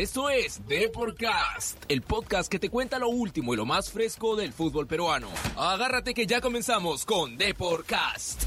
Esto es Deporcast, el podcast que te cuenta lo último y lo más fresco del fútbol peruano. Agárrate que ya comenzamos con Deporcast.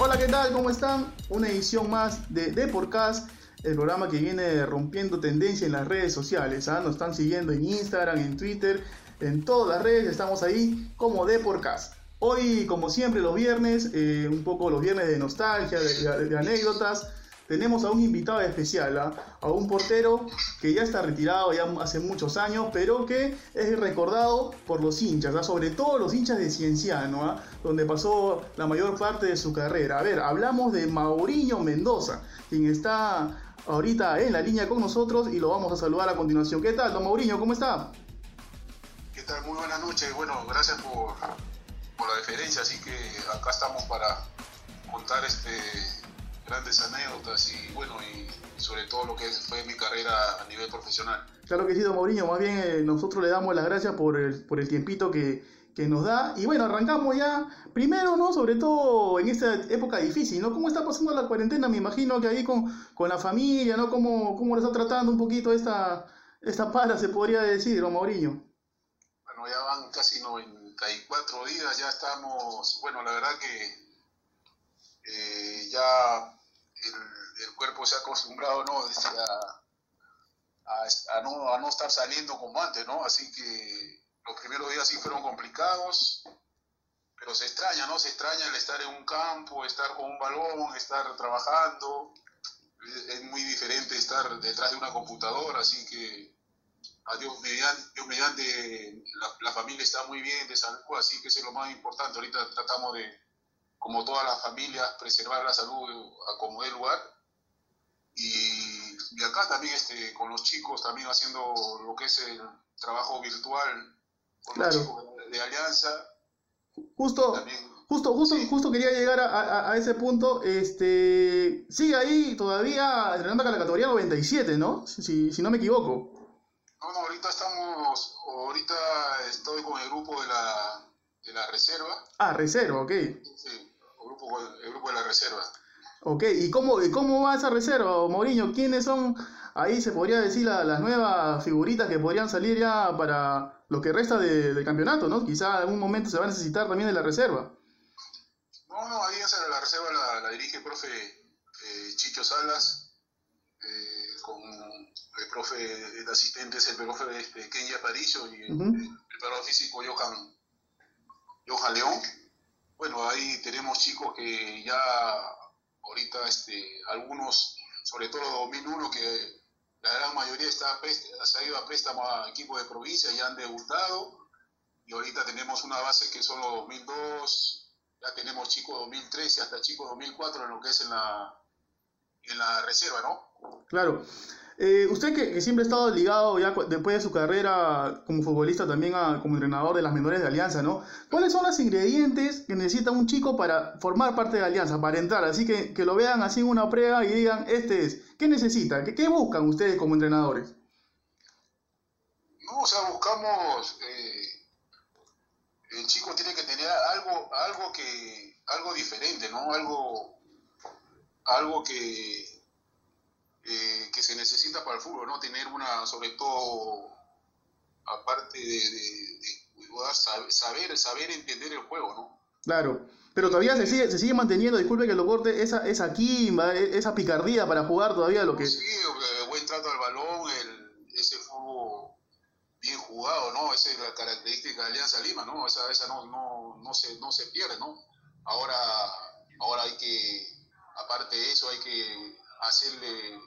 Hola, ¿qué tal? ¿Cómo están? Una edición más de Deporcast, el programa que viene rompiendo tendencia en las redes sociales. ¿ah? Nos están siguiendo en Instagram, en Twitter, en todas las redes, estamos ahí como Deporcast. Hoy, como siempre, los viernes, eh, un poco los viernes de nostalgia, de, anécdotas, tenemos a un invitado especial, ¿ah? a un portero que ya está retirado ya hace muchos años, pero que es recordado por los hinchas, ¿ah? sobre todo los hinchas de Cienciano, ¿ah? donde pasó la mayor parte de su carrera. A ver, hablamos de Mauriño Mendoza, quien está ahorita en la línea con nosotros y lo vamos a saludar a continuación. ¿Qué tal, don Mauriño? ¿Cómo está? ¿Qué tal? Muy buenas noches. Bueno, gracias por, por la deferencia. Así que acá estamos para contar este grandes anécdotas y bueno, y sobre todo lo que fue mi carrera a nivel profesional. Claro que sí, don Mauriño. Más bien eh, nosotros le damos las gracias por el, por el tiempito que, que nos da. Y bueno, arrancamos ya. Primero, ¿no? Sobre todo en esta época difícil, ¿no? ¿Cómo está pasando la cuarentena? Me imagino que ahí con, con la familia, ¿no? ¿Cómo, cómo le está tratando un poquito esta, esta para, se podría decir, don Mauriño? Bueno, ya van casi 94 días, ya estamos, bueno, la verdad que eh, ya cuerpo se ha acostumbrado, ¿no? Este, a, a- no, a no estar saliendo como antes, ¿no? Así que los primeros días sí fueron complicados, pero se extraña, ¿no? Se extraña el estar en un campo, estar con un balón, estar trabajando. Es muy diferente estar detrás de una computadora, así que a Dios mediante, Dios mediante la, la familia está muy bien de salud, así que eso es lo más importante. Ahorita tratamos de, como todas las familias, preservar la salud a como dé lugar. Y, y acá también este, con los chicos, también haciendo lo que es el trabajo virtual con Claro. los chicos de, de Alianza. Justo, También, justo, justo, Sí. justo quería llegar a, a- a ese punto. Este, sigue ahí todavía entrenando con la categoría 97, ¿no? Si, si- si no me equivoco. no, no, ahorita estamos, ahorita estoy con el grupo de la, de la reserva, Ah, reserva, ok. sí, el grupo, el grupo de la reserva. Ok, ¿y cómo, y cómo va esa reserva, Mourinho? ¿Quiénes son, ahí se podría decir, la- las nuevas figuritas que podrían salir ya para lo que resta de- del campeonato, ¿no? Quizá en algún momento se va a necesitar también de la reserva. No, no, ahí esa la reserva la, la dirige el profe eh, Chicho Salas, eh, con el profe, el asistente es el profe este, Kenya Aparicio y el, Ujú. el preparador físico Johan, Johan León. Bueno, ahí tenemos chicos que ya ahorita, este, algunos, sobre todo los 2001, que la gran mayoría está se ha ido a préstamo a equipos de provincia y han debutado. Y ahorita tenemos una base que son los 2002, ya tenemos chicos 2013 hasta chicos 2004 en lo que es en la, en la reserva, ¿no? Claro. Eh, usted que, siempre ha estado ligado ya después de su carrera como futbolista también a- como entrenador de las menores de Alianza, ¿no? ¿Cuáles son los ingredientes que necesita un chico para formar parte de Alianza, para entrar? Así que, que lo vean así en una prueba y digan, este es, ¿qué necesita? ¿Qué, qué buscan ustedes como entrenadores? No, o sea, buscamos, eh, el chico tiene que tener algo, algo que, algo diferente, ¿no? Algo, algo que, eh, que se necesita para el fútbol, ¿no? Tener una, sobre todo, aparte de, de- de saber, saber entender el juego, ¿no? Claro. Pero todavía se sigue, se sigue manteniendo, disculpe que lo corte, esa, esa quimba, e- esa picardía para jugar todavía lo que... Sí, eh, buen trato al balón, el, ese fútbol bien jugado, ¿no? Esa es la característica de Alianza Lima, ¿no? Esa, esa no, no, no, se, no se pierde, ¿no? Ahora, ahora hay que, aparte de eso, hay que hacerle el-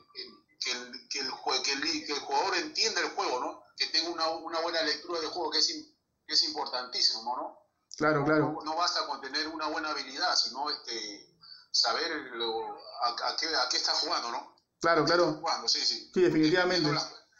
que, el, que, el, que, el, que el jugador entienda el juego, ¿no? Que tenga una, una buena lectura del juego, que es, que es importantísimo, ¿no? Claro, claro. No, no basta con tener una buena habilidad, sino este, saber lo- a, a qué, a qué está jugando, ¿no? Claro, claro. Jugando, sí, sí. Sí, definitivamente.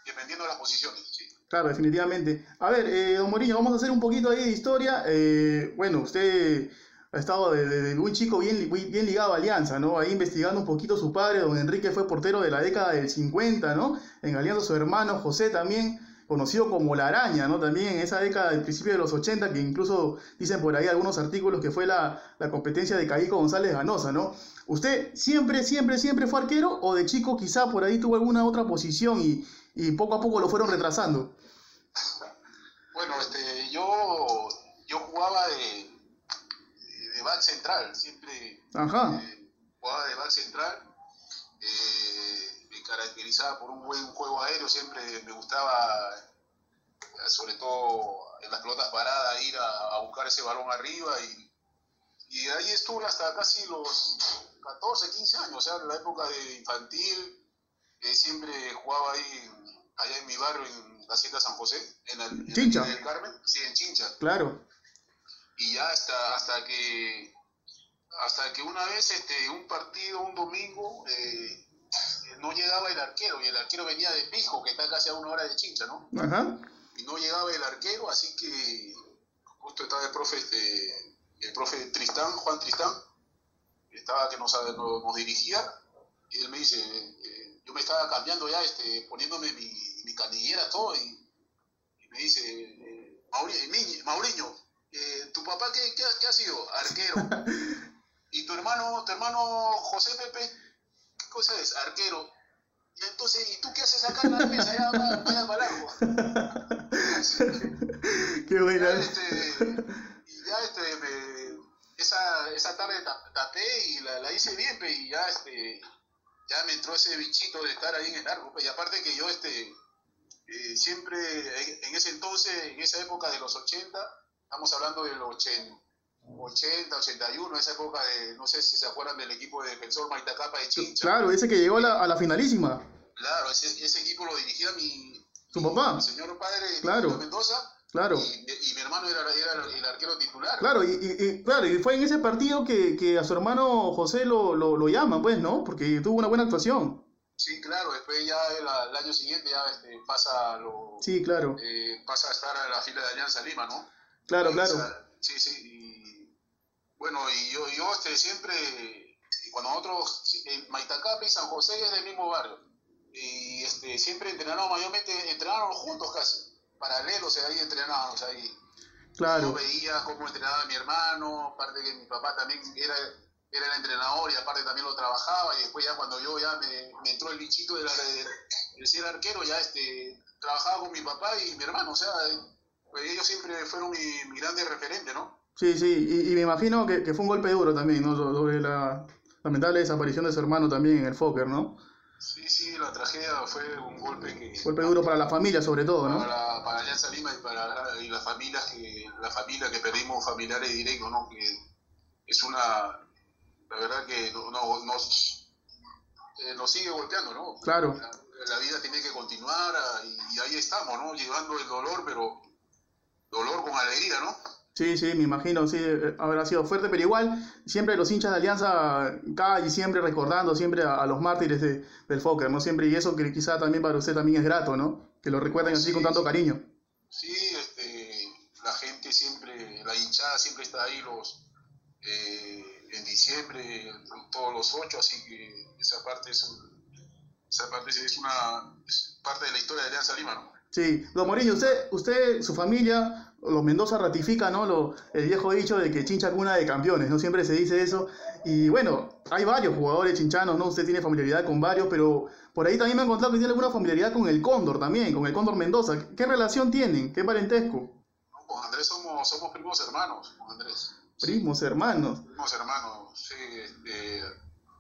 Dependiendo, de las posiciones, sí. Claro, definitivamente. A ver, eh, don Mourinho, vamos a hacer un poquito ahí de historia. Eh, bueno, usted ha estado desde de muy chico bien, bien ligado a Alianza, ¿no? Ahí investigando un poquito su padre, don Enrique fue portero de la década del 50, ¿no? En Alianza su hermano José también, conocido como La Araña, ¿no? También en esa década del principio de los 80, que incluso dicen por ahí algunos artículos que fue la, la competencia de Caíco González Ganosa, ¿no? ¿Usted siempre, siempre, siempre fue arquero o de chico quizá por ahí tuvo alguna otra posición y, y poco a poco lo fueron retrasando? Bueno, este, yo, yo jugaba de, de back central, siempre Ajá. eh, jugaba de back central. eh, me caracterizaba por un buen juego aéreo, siempre me gustaba, eh, sobre todo en las pelotas paradas, ir a, a buscar ese balón arriba y, y ahí estuve hasta casi los 14, 15 años, o sea, en la época de infantil, eh, siempre jugaba ahí allá en mi barrio, en la Hacienda San José, en el, en Chincha. el Carmen, sí, en Chincha Claro. Y ya hasta hasta que hasta que una vez este un partido un domingo eh, no llegaba el arquero y el arquero venía de Pijo que está casi a una hora de Chincha no Ajá. y no llegaba el arquero así que justo estaba el profe este el profe Tristán Juan Tristán estaba que nos, nos, nos dirigía y él me dice eh, yo me estaba cambiando ya este poniéndome mi, mi canillera todo y, y me dice eh, Mauriño eh, tu papá qué, qué, ha- qué ha sido arquero. Y tu hermano tu hermano José Pepe qué cosa es arquero. Y entonces y tú qué haces acá en la mesa ya vaya, para abajo Qué ya, buena. este, y ya este, me- esa, esa tarde tap- tapé y la, la hice bien, pe, y ya este, ya me entró ese bichito de estar ahí en el largo, pe, y aparte que yo este, eh, siempre, en, en ese entonces, en esa época de los 80, estamos hablando del 80, 80, 81, esa época de, no sé si se acuerdan del equipo de defensor Maitacapa de Chincha. Claro, ese que llegó a la, a la finalísima. Claro, ese, ese equipo lo dirigía mi, Su papá. mi señor padre, Claro. Fernando Mendoza, Claro. y, y mi hermano era, era el arquero titular. Claro, y, y- y- claro, y fue en ese partido que, que a su hermano José lo, lo, lo llaman, pues, ¿no? Porque tuvo una buena actuación. Sí, claro, después ya el, el año siguiente ya este, pasa, a lo, Sí, claro. eh, pasa a estar en la fila de Alianza Lima, ¿no? Claro, claro. esa- sí, sí, y bueno, y yo, yo este, siempre, cuando nosotros, en Maitacapa y San José es del mismo barrio, y este, siempre entrenábamos, mayormente entrenábamos juntos casi, paralelos, o sea, ahí ahí. Yo Claro. veía cómo entrenaba mi hermano, aparte que mi papá también era, era el entrenador y aparte también lo trabajaba y después ya cuando yo ya me, me entró el bichito de, la, de, de ser arquero, ya este, trabajaba con mi papá y mi hermano, o sea, pues ellos siempre fueron mi, mi grande referente, ¿no? Sí, sí, y, y me imagino que, que fue un golpe duro también, ¿no? So- Sobre la lamentable desaparición de su hermano también en el Fokker, ¿no? Sí, sí, la tragedia fue un golpe que... Golpe duro para la familia sobre todo, ¿no? Para, para Alianza Lima y para y las familias que la familia que perdimos familiares directos no que es una la verdad que no, no- nos eh, nos sigue golpeando no Claro. la, la vida tiene que continuar ah, y, y ahí estamos no llevando el dolor pero dolor con alegría no Sí, sí, me imagino, sí, habrá sido fuerte, pero igual siempre los hinchas de Alianza calle, siempre recordando siempre a, a los mártires de- del Fokker, ¿no? Siempre, y eso que quizá también para usted también es grato, ¿no? Que lo recuerden así Sí, con tanto cariño. sí este la gente siempre la hinchada siempre está ahí los eh, en diciembre todos los ocho así que esa parte es un- esa parte es una es parte de la historia de Alianza Lima no Sí, don Mourinho, usted, usted, su familia, los Mendoza ratifica, ¿no? Lo, el viejo dicho de que Chincha cuna de campeones, ¿no? Siempre se dice eso. Y bueno, hay varios jugadores chinchanos, ¿no? Usted tiene familiaridad con varios, pero por ahí también me han contado que tiene alguna familiaridad con el Cóndor también, con el Cóndor Mendoza. ¿Qué relación tienen? ¿Qué parentesco? No, con Andrés somos, somos primos hermanos, con Andrés. Primos, hermanos. Primos hermanos, sí. Este,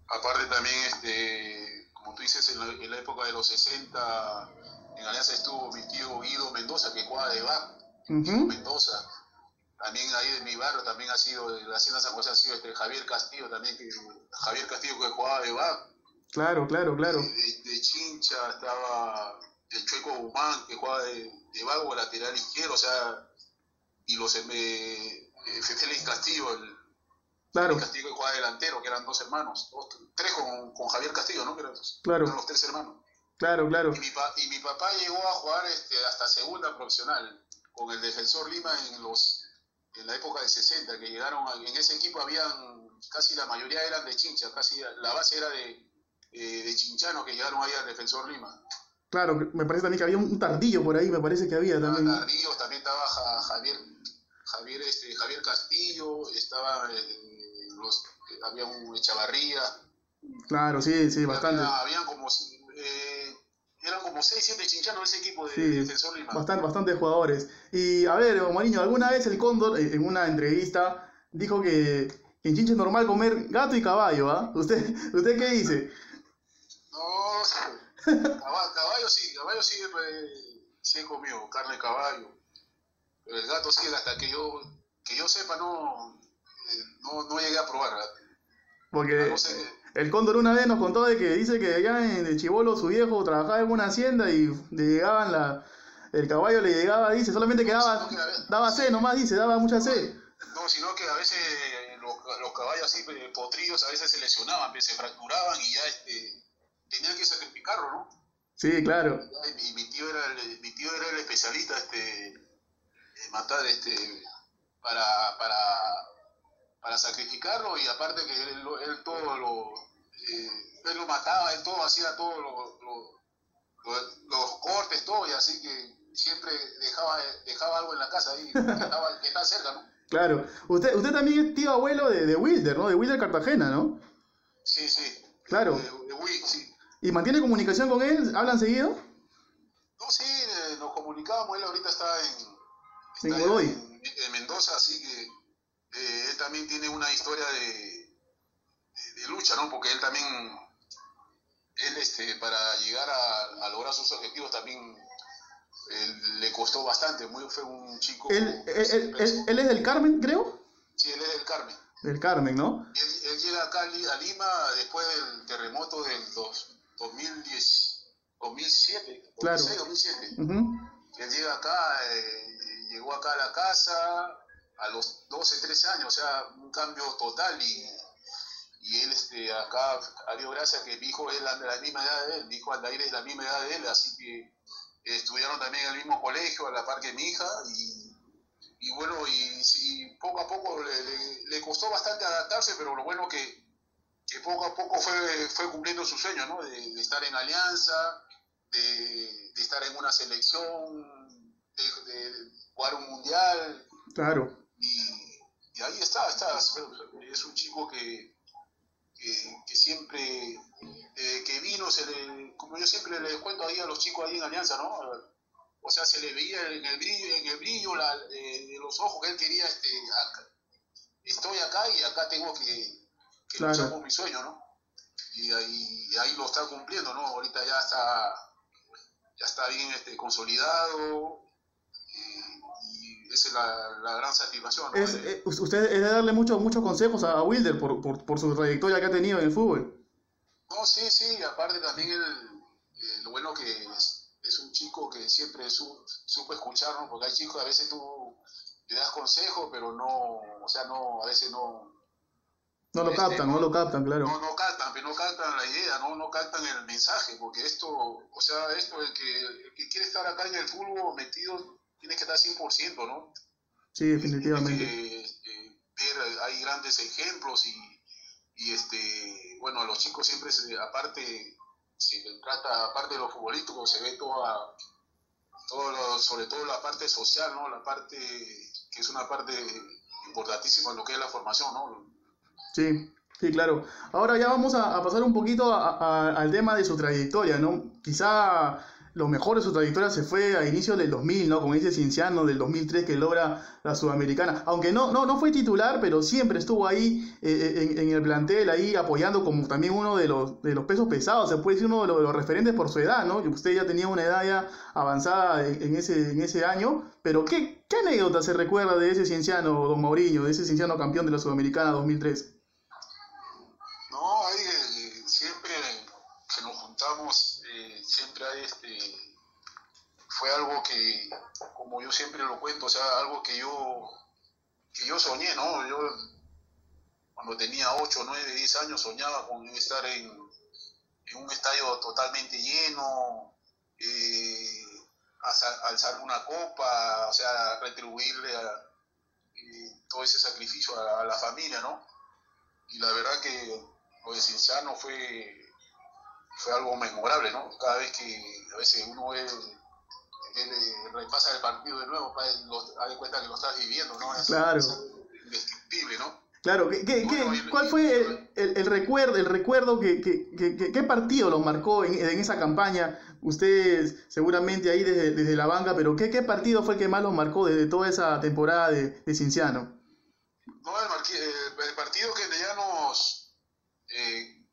aparte también, este, como tú dices, en la, en la época de los 60, en Alianza estuvo mi tío Guido Mendoza, que jugaba de Ujú. Mendoza. También ahí de mi barrio también ha sido, de la Hacienda San José ha sido este, Javier Castillo también, que, Javier Castillo que jugaba de back. Claro, claro, claro. De, de Chincha estaba el Chueco Guzmán, que jugaba de, de vago lateral izquierdo, o sea, y los eh, eh, Félix Castillo, el Claro, Castillo que jugaba delantero, que eran dos hermanos, dos, tres con, con Javier Castillo, ¿no? Que eran, Claro. eran los tres hermanos. Claro, claro. Y mi, pa- y mi papá llegó a jugar este, hasta segunda profesional con el Defensor Lima en los en la época de 60, que llegaron, a- en ese equipo habían, casi la mayoría eran de Chincha, casi la base era de, eh, de Chinchano que llegaron ahí al Defensor Lima. Claro, me parece también que había un tardillo por ahí, me parece que había también. Tardíos, también estaba Ja- Javier, Javier, este, Javier Castillo, estaba eh, los, había un Echavarría. Claro, sí, sí, bastante. habían como, eh, eran como 6, 7 chinchanos ese equipo de, Defensor Lima. Bastante, bastantes jugadores. Y a ver, Mariño, alguna vez el Cóndor, eh, en una entrevista, dijo que en Chincha es normal comer gato y caballo, ¿ah? ¿Usted, ¿Usted qué dice? No, caballo, sí, caballo sí, sí he comido, carne de caballo. Pero el gato sí, hasta que yo, que yo sepa, no, eh, no, no llegué a probar. Porque el cóndor una vez nos contó de que dice que allá en Chivolo su viejo trabajaba en una hacienda y le llegaban la, el caballo le llegaba, dice, solamente que daba, daba sed nomás, dice, daba mucha sed. No, sino que a veces los, los caballos así eh, potrillos a veces se lesionaban, se fracturaban y ya este, tenían que sacrificarlo, ¿no? Sí, claro. Y mi tío era el, mi tío era el especialista este, matar este, para, para, para sacrificarlo y aparte que él, él todo lo, eh, él lo mataba, él todo hacía todos lo, los cortes, todo, y así que siempre dejaba, dejaba algo en la casa ahí, que estaba, que está cerca, ¿no? Claro. Usted, usted también es tío abuelo de, de Wilder, ¿no? De Wilder Cartagena, ¿no? Sí, sí. Claro. De, de sí. ¿Y mantiene comunicación con él? ¿Hablan seguido? No, sí, eh, nos comunicábamos. Él ahorita está en, está en, en, Mendoza, así que eh, él también tiene una historia de, de, lucha, ¿no? Porque él también, él este, para llegar a, a lograr sus objetivos también le costó bastante, muy, fue un chico... ¿Él, él, él, es del Carmen, creo? Sí, él es del Carmen. Del Carmen, ¿no? Él, llega acá a Lima después del terremoto del dos, 2010, 2007, claro. 2007. Él llega acá, eh, llegó acá a la casa a los 12, 13 años, o sea, un cambio total y, y él este, acá, a Dios gracias que mi hijo es la, de la misma edad de él, mi hijo Aldair es la misma edad de él, así que estudiaron también en el mismo colegio, a la par que mi hija, y, y bueno, y, poco a poco le, costó bastante adaptarse, pero lo bueno que, que poco a poco fue, fue cumpliendo su sueño, ¿no? De, estar en alianza, de, de, estar en una selección, de, jugar un mundial. Claro. Y, y ahí está, está, es un chico que, que, siempre, eh, que vino, se le, como yo siempre les cuento ahí a los chicos ahí en Alianza, ¿no? O sea, se le veía en el brillo, en el brillo la, eh, de los ojos que él quería, este, estoy acá y acá tengo que, que luchar por mi sueño, ¿no? Y ahí, ahí lo está cumpliendo, ¿no? Ahorita ya está, ya está bien este, consolidado, esa es la, gran satisfacción. Eh, usted es de darle muchos muchos consejos a Wilder por, por, por, su trayectoria que ha tenido en el fútbol. No, sí, sí, aparte también el, eh, lo bueno que es, es, un chico que siempre su, supo escuchar, ¿no? porque hay chicos a veces tú le das consejos, pero no, o sea, no, a veces no... No lo este, captan, no, lo captan, claro. No, no captan, pero no captan la idea, no, no captan el mensaje, porque esto, o sea, esto, el que, el que quiere estar acá en el fútbol metido tiene que estar 100%, ¿no? Sí, definitivamente. Eh, ver, hay grandes ejemplos y, y, este, bueno, a los chicos siempre, se, aparte, se trata, aparte de lo futbolístico, se ve toda, todo sobre todo la parte social, ¿no? La parte, que es una parte importantísima en lo que es la formación, ¿no? Sí, sí, claro. Ahora ya vamos a, a pasar un poquito a, a, al tema de su trayectoria, ¿no? Quizá lo mejor de su trayectoria se fue a inicios del 2000, ¿no? Con ese Cinciano del 2003 que logra la Sudamericana. Aunque no, no, no fue titular, pero siempre estuvo ahí eh, eh, en, el plantel, ahí apoyando como también uno de los, de los pesos pesados, se puede decir uno de los, referentes por su edad, ¿no? Usted ya tenía una edad ya avanzada en, ese, en ese año, pero ¿qué, ¿qué anécdota se recuerda de ese Cienciano, don Mauriño, de ese Cienciano campeón de la Sudamericana 2003? No, ahí eh, siempre que nos juntamos este, fue algo que, como yo siempre lo cuento, o sea, algo que yo, que yo soñé, ¿no? Yo cuando tenía 8, 9, 10 años soñaba con estar en, un estadio totalmente lleno, eh, alzar una copa, o sea, retribuirle eh, todo ese sacrificio a, la familia, ¿no? Y la verdad que lo de Cinciano fue fue algo memorable, ¿no? Cada vez que a veces uno ve, repasa el partido de nuevo, da cuenta que lo estás viviendo, ¿no? Es, claro. indescriptible, ¿no? Claro, ¿qué, qué, cuál fue el, el, recuerdo, el recuerdo que, que, qué partido lo marcó en, en, esa campaña? Usted seguramente ahí desde, desde la banca, pero ¿qué, ¿qué, partido fue el que más lo marcó desde toda esa temporada de, de Cinciano? No, el, el partido que ya nos... Eh,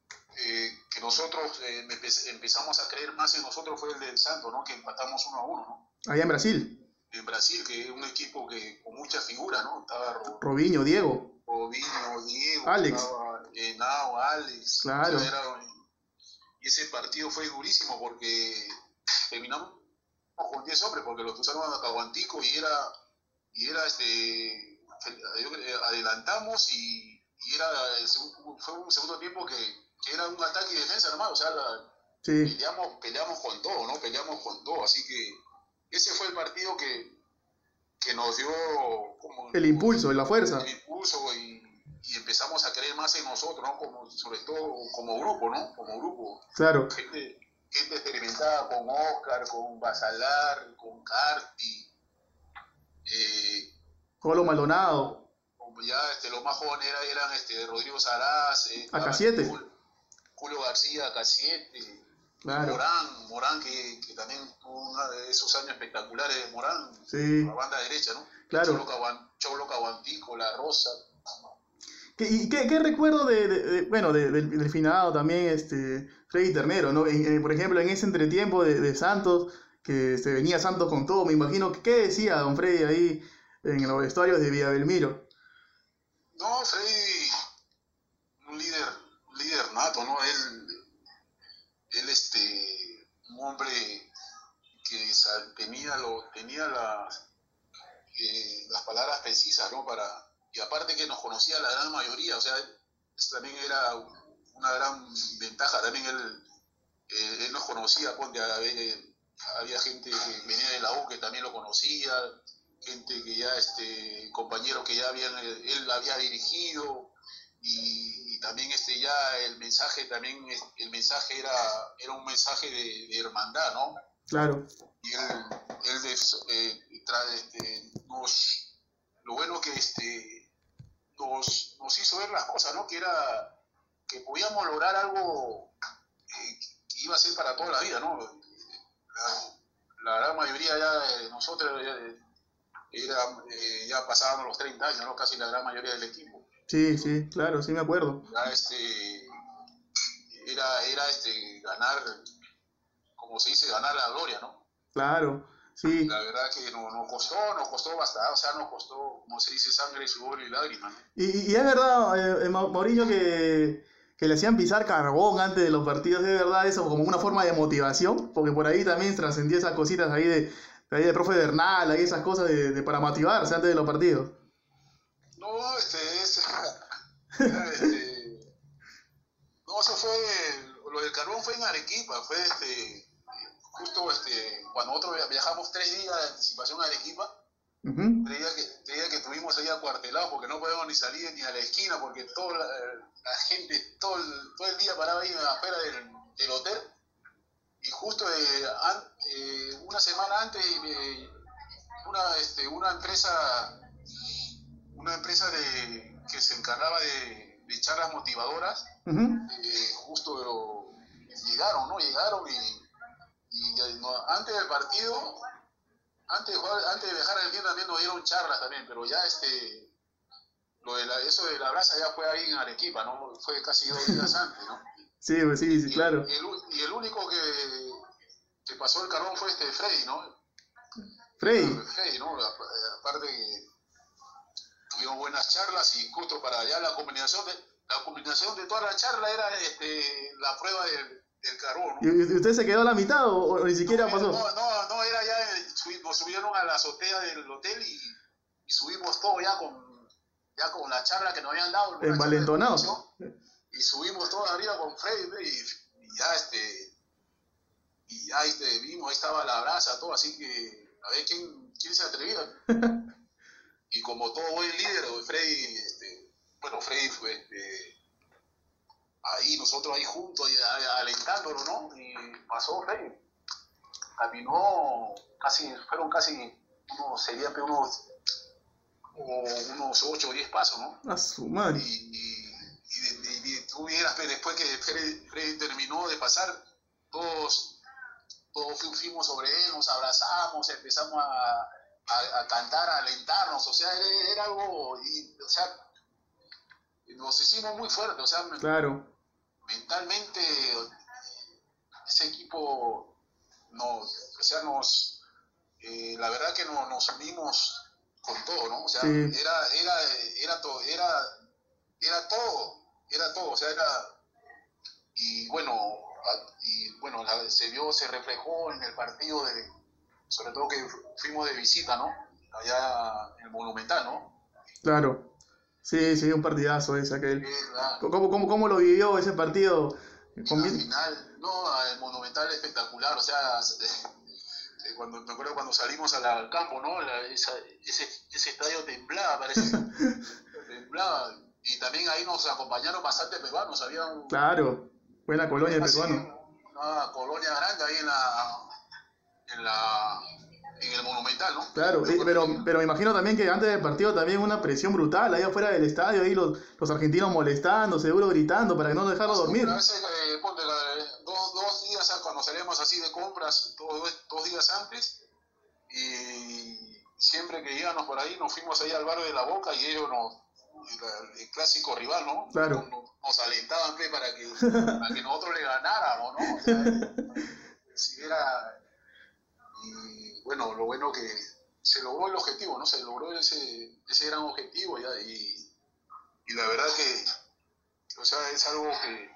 eh, que nosotros eh, empezamos a creer más en nosotros fue el del Santo, ¿no? Que empatamos uno a uno, ¿no? Allá en Brasil. En Brasil, que es un equipo que con mucha figura, ¿no? Estaba Robinho, Diego. Robinho, Diego, Alex. Estaba, Alex. Claro. y ese partido fue durísimo porque terminamos con 10 hombres, porque los usaron a Caguantico y era, y era este, adelantamos y, y era, fue un segundo tiempo que que era un ataque y defensa nomás, o sea, peleamos, peleamos con todo, ¿no? Peleamos con todo, así que ese fue el partido que, que nos dio como, el impulso, la fuerza. El impulso y, y, empezamos a creer más en nosotros, ¿no? Como, sobre todo como grupo, ¿no? Como grupo. Claro. Gente, gente experimentada con Oscar, con Basalar, con Carti. Eh, Colo Maldonado. Ya este, los más jóvenes eran, este, Rodrigo Saraz. Eh, AK7. Julio García, Casiete, Morán, Morán que, que, también tuvo uno de esos años espectaculares de Morán, la banda derecha, ¿no? Claro. Cholo, Caguantico, La Rosa. ¿Y qué, qué recuerdo de, de, bueno, de, del, finado también, este, Freddy Ternero, ¿no? por ejemplo, en ese entretiempo de, Santos, que se venía Santos con todo, me imagino, ¿qué decía don Freddy ahí en los vestuarios de Villa Belmiro? No, Freddy, ¿no? Él, él este, un hombre que tenía, lo, tenía las, eh, las palabras precisas, ¿no? Para, y aparte que nos conocía la gran mayoría, o sea, también era una gran ventaja, también él, eh, él nos conocía, ponte, había, había gente que venía de la U que también lo conocía, gente que ya, este, compañeros que ya habían, él había dirigido, y, también este ya el mensaje también el mensaje era era un mensaje de, hermandad no claro. Y él, él eh, este, nos lo bueno que este nos, nos hizo ver las cosas no que era que podíamos lograr algo eh, que iba a ser para toda la vida no la, gran mayoría ya de nosotros ya, era, eh, ya pasábamos los 30 años no casi la gran mayoría del equipo Sí, sí, claro, sí me acuerdo. Era, este, era, era este, ganar, como se dice, ganar la gloria, ¿no? Claro, sí. La verdad que nos, nos costó, nos costó bastante, o sea, nos costó, como se dice, sangre, sudor y lágrimas. Y, y, es verdad, eh, eh Mauriño, que, que le hacían pisar carbón antes de los partidos, ¿es verdad eso como una forma de motivación? Porque por ahí también trascendía esas cositas ahí de, ahí de profe Bernal, ahí esas cosas de, de, para motivarse antes de los partidos. No, este, no, eso fue, lo del carbón fue en Arequipa, fue este, justo este, cuando nosotros viajamos tres días de anticipación a Arequipa, tres, días que, que tuvimos ahí acuartelados porque no podíamos ni salir ni a la esquina porque toda la, gente todo el, todo el día paraba ahí afuera del, del hotel. Y justo eh, eh, una semana antes eh, una, este, una empresa una empresa de, que se encargaba de, de charlas motivadoras, eh, justo llegaron, ¿no? Llegaron y, antes del partido, antes de, jugar, antes de viajar al día también nos dieron charlas también, pero ya este, lo de la, eso de la brasa ya fue ahí en Arequipa, ¿no? Fue casi dos días antes, ¿no? Sí, pues sí, sí, claro. Y el, y el único que, que pasó el carbón fue este Freddy, ¿no? Freddy. Freddy, ¿no? Aparte que tuvimos buenas charlas y justo para allá la combinación de la combinación de toda la charla era este, la prueba del, del carbón. ¿Y usted se quedó a la mitad o, ni siquiera no, pasó? No, no, no, era ya, nos subieron a la azotea del hotel y, y subimos todo ya con, ya con la charla que nos habían dado. Envalentonado. Y subimos todo arriba con Freddy y, y, ya este, y ya este, vimos, ahí estaba la brasa, todo, así que a ver quién, quién se atrevía. y como todo buen líder, Freddy, este, bueno, Freddy fue este, ahí, nosotros ahí juntos, alentándolo, ¿no? Y pasó Freddy. Caminó casi, fueron casi, unos, sería unos unos 8 o 10 pasos, ¿no? A su madre. Y, y, y, tú vieras, después que Freddy, terminó de pasar, todos, todos fuimos sobre él, nos abrazamos, empezamos a, a, cantar, a alentarnos, o sea, era, algo, y, o sea, nos hicimos muy fuertes, o sea, claro. mentalmente ese equipo nos, o sea, nos, eh, la verdad que no, nos unimos con todo, ¿no? O sea, era, era, era todo, era, era todo, era todo, o sea, era, y bueno, y bueno, se vio, se reflejó en el partido de, sobre todo que fuimos de visita, ¿no? Allá en el Monumental, ¿no? Claro. Sí, sí, un partidazo ese aquel. ¿Cómo, cómo, cómo lo vivió ese partido? Con... final, no, el Monumental espectacular, o sea, cuando, me acuerdo cuando salimos al campo, ¿no? ese, ese estadio temblaba, parece. temblaba. Y también ahí nos acompañaron bastantes peruanos, había un... Claro, buena colonia peruana. Una colonia grande ahí en la, en la en el Monumental, ¿no? Claro, pero, pero me imagino también que antes del partido también una presión brutal ahí afuera del estadio, ahí los, los argentinos molestando, seguro gritando para que no dejarlo dormir. A veces, eh, ponte, dos, dos, días cuando salimos así de compras, dos, dos días antes, y siempre que íbamos por ahí, nos fuimos ahí al barrio de la Boca y ellos nos, el, clásico rival, ¿no? Claro. Nos, alentaban para que, para que nosotros le ganáramos, ¿no? O sea, si era y bueno, lo bueno que se logró el objetivo, ¿no? Se logró ese, ese gran objetivo ya, y, y la verdad que, o sea, es algo que,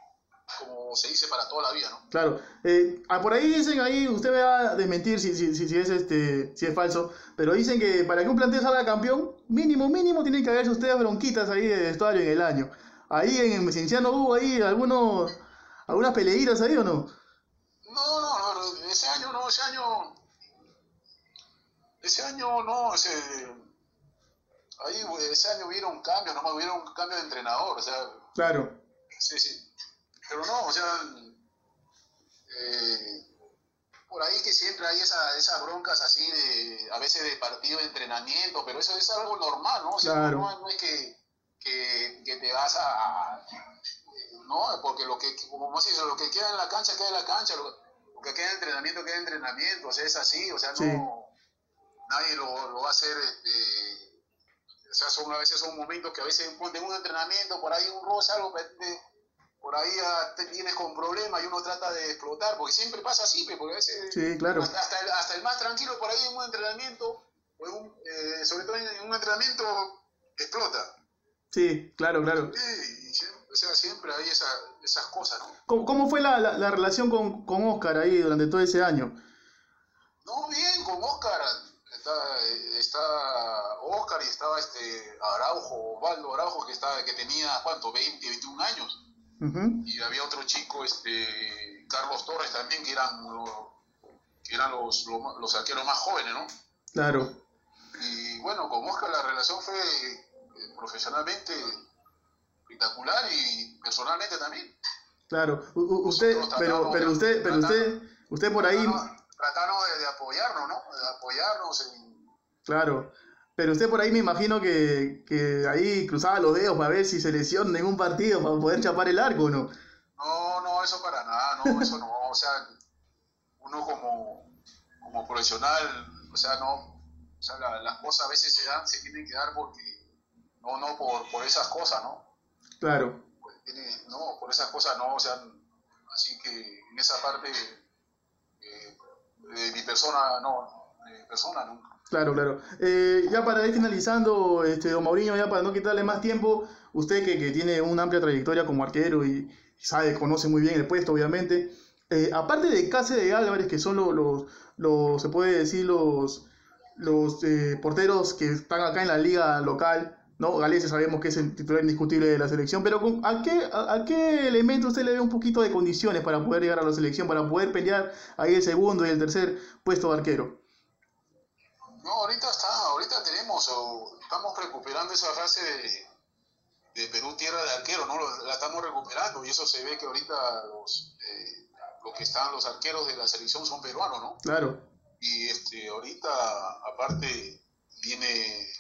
como se dice, para toda la vida, ¿no? Claro. Eh, ah, por ahí dicen, ahí usted va a desmentir si, si, si, es este, si es falso, pero dicen que para que un plantel salga campeón, mínimo, mínimo, tienen que haberse ustedes bronquitas ahí de vestuario en el año. Ahí en el Cienciano hubo ahí algunos, algunas peleitas ahí o no? No, no, no, ese año no, ese año ese año no, ese, ahí ese año hubieron cambios, nomás hubieron un cambio de entrenador, o sea. Claro. Sí, sí. Pero no, o sea, eh, por ahí que siempre hay esa, esas broncas así de, a veces de partido de entrenamiento, pero eso es algo normal, ¿no? O sea, claro. no, es que, que, que, te vas a, no, porque lo que, como se dice, lo que queda en la cancha queda en la cancha, lo, que queda en entrenamiento queda en entrenamiento, o sea, es así, o sea, no nadie lo, lo va a hacer. Este, o sea, son, a veces son momentos que a veces de un entrenamiento, por ahí un roce, algo, por ahí te vienes con problemas y uno trata de explotar, porque siempre pasa así, porque a veces, sí, claro. hasta, el, hasta, el, más tranquilo por ahí en un entrenamiento, un, eh, sobre todo en un entrenamiento, explota. Sí, claro, claro. Sí, siempre, o sea, siempre hay esa, esas cosas, ¿no? ¿Cómo, cómo fue la, la, la, relación con, con Oscar ahí durante todo ese año? No, bien, con Oscar está, está Oscar y estaba este Araujo, Osvaldo Araujo, que estaba, que tenía cuánto, 20, 21 años. Y había otro chico, este, Carlos Torres también, que eran, que eran los, los, los arqueros más jóvenes, ¿no? Claro. Y bueno, con Oscar la relación fue eh, profesionalmente espectacular y personalmente también. Claro, usted, pero, pero usted, pero usted, usted por ahí trataron de, apoyarnos, ¿no? De apoyarnos en... Claro. Pero usted por ahí me imagino que, que ahí cruzaba los dedos para ver si se lesiona en un partido para poder chapar el arco, ¿no? No, no, eso para nada, no, eso no. O sea, uno como, como profesional, o sea, no, o sea, las cosas a veces se dan, se tienen que dar porque, no, no por, por esas cosas, ¿no? Claro. Pues, no, por esas cosas no, o sea, así que en esa parte de mi persona, no, de persona nunca. Claro, claro. Eh, ya para ir finalizando, este, don Mauriño, ya para no quitarle más tiempo, usted que, que tiene una amplia trayectoria como arquero y, sabe, conoce muy bien el puesto, obviamente, eh, aparte de Cáceres de Álvarez, que son los, los, los se puede decir, los, los eh, porteros que están acá en la liga local, ¿no? Galese sabemos que es el titular indiscutible de la selección, pero ¿a qué, a, qué elemento usted le ve un poquito de condiciones para poder llegar a la selección, para poder pelear ahí el segundo y el tercer puesto de arquero? No, ahorita está, ahorita tenemos, estamos recuperando esa fase de, Perú tierra de arquero, ¿no? La estamos recuperando y eso se ve que ahorita los, eh, que están los arqueros de la selección son peruanos, ¿no? Claro. Y este, ahorita, aparte, viene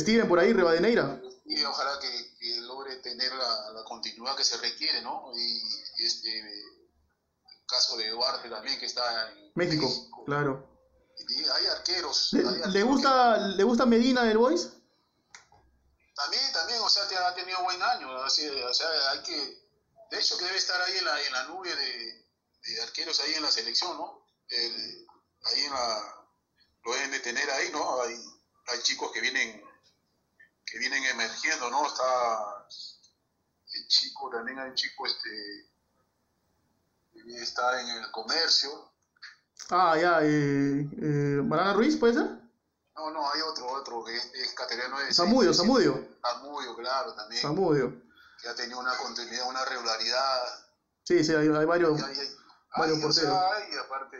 Steven por ahí, Rivadeneira. Y ojalá que, que logre tener la, la, continuidad que se requiere, ¿no? Y, y este el caso de Duarte también que está en México, México. claro. Y hay arqueros. ¿Le, hay arqueros ¿le gusta, que- ¿Le gusta Medina del Boys? También, también, o sea, te ha tenido buen año, así, o sea, hay que, de hecho que debe estar ahí en la, en la nube de, de arqueros ahí en la selección, ¿no? El- ahí en la, lo deben de tener ahí, ¿no? Hay, hay chicos que vienen, que vienen emergiendo, ¿no? Está el chico, también hay un chico, este, que está en el comercio, Ah, ya, eh, eh, Barana Ruiz, ¿puede ser? no, no, hay otro, otro, que es, es cateriano de... Sí, Zamudio. Zamudio, claro, también. Zamudio. que ha tenido una continuidad, una regularidad. Sí, sí, hay, hay varios. Y hay, hay, varios porteros. aparte,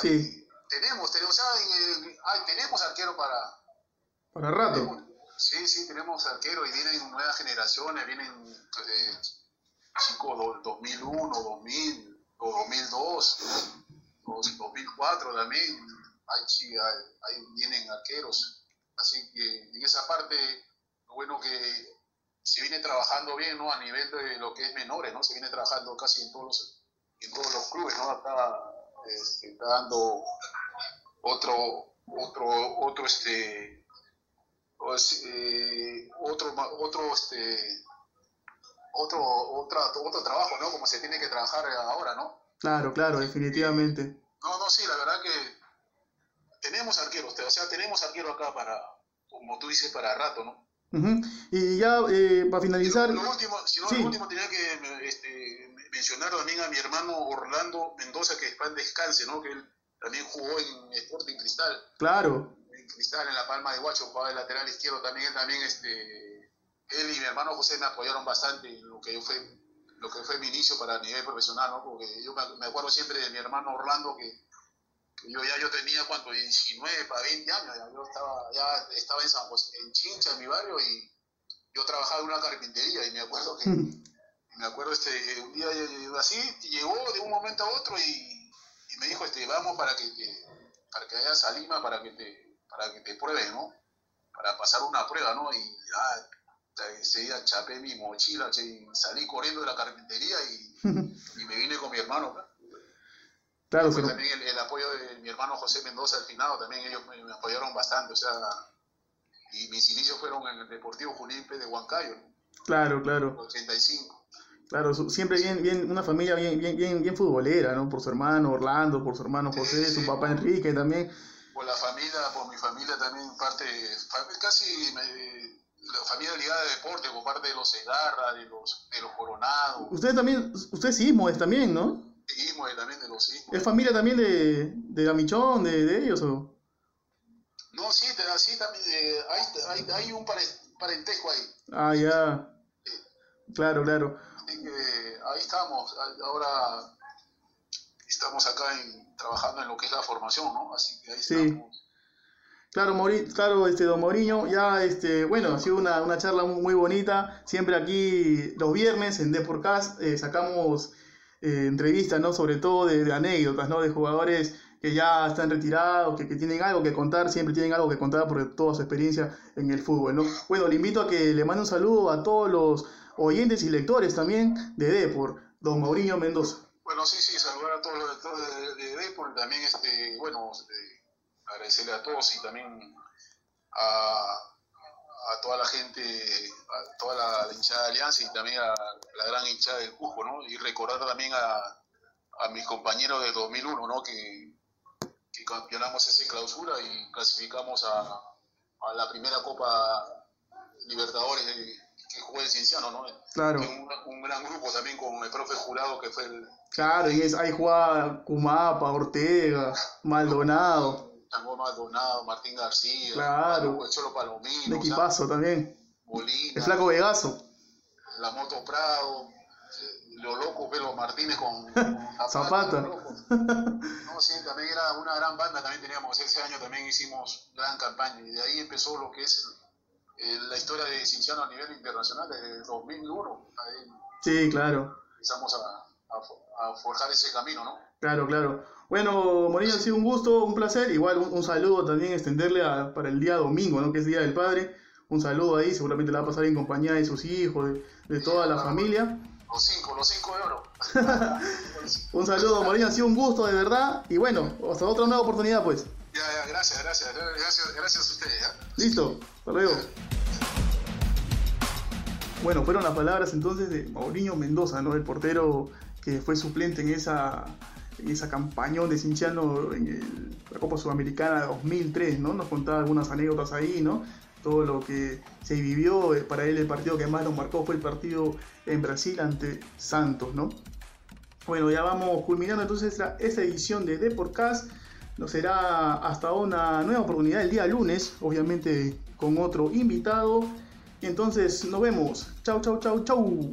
Sí. tenemos, tenemos, o sea, en el- tenemos arquero para, Para rato. tenemos- sí, sí, tenemos arquero y vienen nuevas generaciones, vienen eh, chicos do- 2001, 2000, o 2002, dos- 2004 también, hay, hay- vienen arqueros, así que en esa parte, lo bueno que se viene trabajando bien, ¿no? A nivel de lo que es menores, ¿no? Se viene trabajando casi en todos los, en todos los clubes, ¿no? Acá este, está dando otro, otro, otro, este, pues, eh, otro, otro, este, otro, otra, otro trabajo, ¿no? Como se tiene que trabajar ahora, ¿no? Claro, claro, definitivamente. No, no, sí, la verdad que tenemos arqueros, o sea, tenemos arquero acá para, como tú dices, para rato, ¿no? Ujú. Y ya, eh, para finalizar, Lo último, si no, Sí. lo último tenía que este, mencionar también a mi hermano Orlando Mendoza, que después descanse, ¿no? Que él también jugó en Sporting Cristal, claro, Cristal, en la Palma de Guacho, jugaba de lateral izquierdo también, él también, este, él y mi hermano José me apoyaron bastante en lo que fue, lo que fue mi inicio para nivel profesional, ¿no? Porque yo me, acuerdo siempre de mi hermano Orlando que, que yo ya yo tenía, ¿cuánto? 19 para 20 años, ya, yo estaba, ya estaba en San José, en Chincha, en mi barrio, y yo trabajaba en una carpintería y me acuerdo que me acuerdo este un día así llegó de un momento a otro y, y me dijo este vamos para que te, para que vayas a Lima para que te para que te pruebes no para pasar una prueba no y ya ese día chapé mi mochila salí corriendo de la carpintería y, y me vine con mi hermano ¿no? claro, se- también el, el apoyo de mi hermano José Mendoza al finado también ellos me, me apoyaron bastante o sea y mis inicios fueron en el Deportivo Junín P. de Huancayo ¿no? claro, claro, 85 claro, siempre bien, bien, una familia bien, bien, bien, bien futbolera, ¿no? Por su hermano Orlando, por su hermano José, Sí, su papá Enrique también. por la familia, por mi familia también, parte, casi la familia ligada de deporte, por parte de los Segarra, de los, de los Coronados, Usted también, usted es Ismoes también, ¿no? Ismoe también de los Ismoe. ¿Es familia también de, de la Michón, de, de ellos o? No, sí, sí también, eh, hay, hay, hay un pare- parentesco ahí. Ah, ya. Claro, claro. Así que ahí estamos, ahora estamos acá en- trabajando en lo que es la formación, ¿no? Así que ahí Sí. estamos. Claro, Mori, claro, este, don Moriño, ya, este, bueno, ha sido una, una charla muy, bonita. Siempre aquí los viernes en Deporcast eh, sacamos eh, entrevistas, ¿no? Sobre todo de, anécdotas, ¿no? De jugadores que ya están retirados, que, que tienen algo que contar, siempre tienen algo que contar por toda su experiencia en el fútbol, ¿no? Bueno, le invito a que le mande un saludo a todos los oyentes y lectores también de Depor, don Mauriño Mendoza. Bueno, sí, sí, saludar a todos los lectores de, de también, este, bueno, eh, agradecerle a todos y también a, a toda la gente, a toda la, la hinchada de Alianza y también a la gran hinchada del Cusco, ¿no? Y recordar también a, a mis compañeros del 2001, ¿no? Que, que campeonamos esa clausura y clasificamos a, a la primera Copa Libertadores que jugó el Cienciano, ¿no? Claro. Un, un gran grupo también con el profe jurado que fue el, Claro, y es, ahí jugaba Cumapa, Ortega, Maldonado, Tango Maldonado, Martín García, Claro. el Cholo Palomino, o sea, equipazo también. Molina, El Flaco Vegaso, la Moto Prado, eh, lo loco Pelo Martínez con, con Zapata. No, sí, también era una gran banda, también teníamos, ese año también hicimos gran campaña y de ahí empezó lo que es eh, la historia de Cinciano a nivel internacional desde el 2001. Ahí sí, claro. empezamos a, a, forjar ese camino, ¿no? Claro, claro. Bueno, Morillo, ha sido un gusto, un placer. Igual un, saludo también extenderle para el día domingo, ¿no? Que es Día del Padre. Un saludo ahí, seguramente le va a pasar en compañía de sus hijos, de, toda la familia. Los cinco, los cinco de oro. un saludo, Morillo, ha sido un gusto, de verdad. Y bueno, hasta otra nueva oportunidad, pues. Ya, ya, gracias, gracias, gracias, gracias a ustedes. Listo, hasta luego. Bueno, fueron las palabras entonces de Mauriño Mendoza, ¿no? El portero que fue suplente en esa, en esa campañón de Cinciano en la Copa Sudamericana 2003, ¿no? Nos contaba algunas anécdotas ahí, ¿no? Todo lo que se vivió, eh, para él el partido que más nos marcó fue el partido en Brasil ante Santos, ¿no? Bueno, ya vamos culminando entonces esta, esta edición de Deportcast. Nos será hasta una nueva oportunidad el día lunes, obviamente con otro invitado. Y entonces nos vemos. Chau, chau, chau, chau.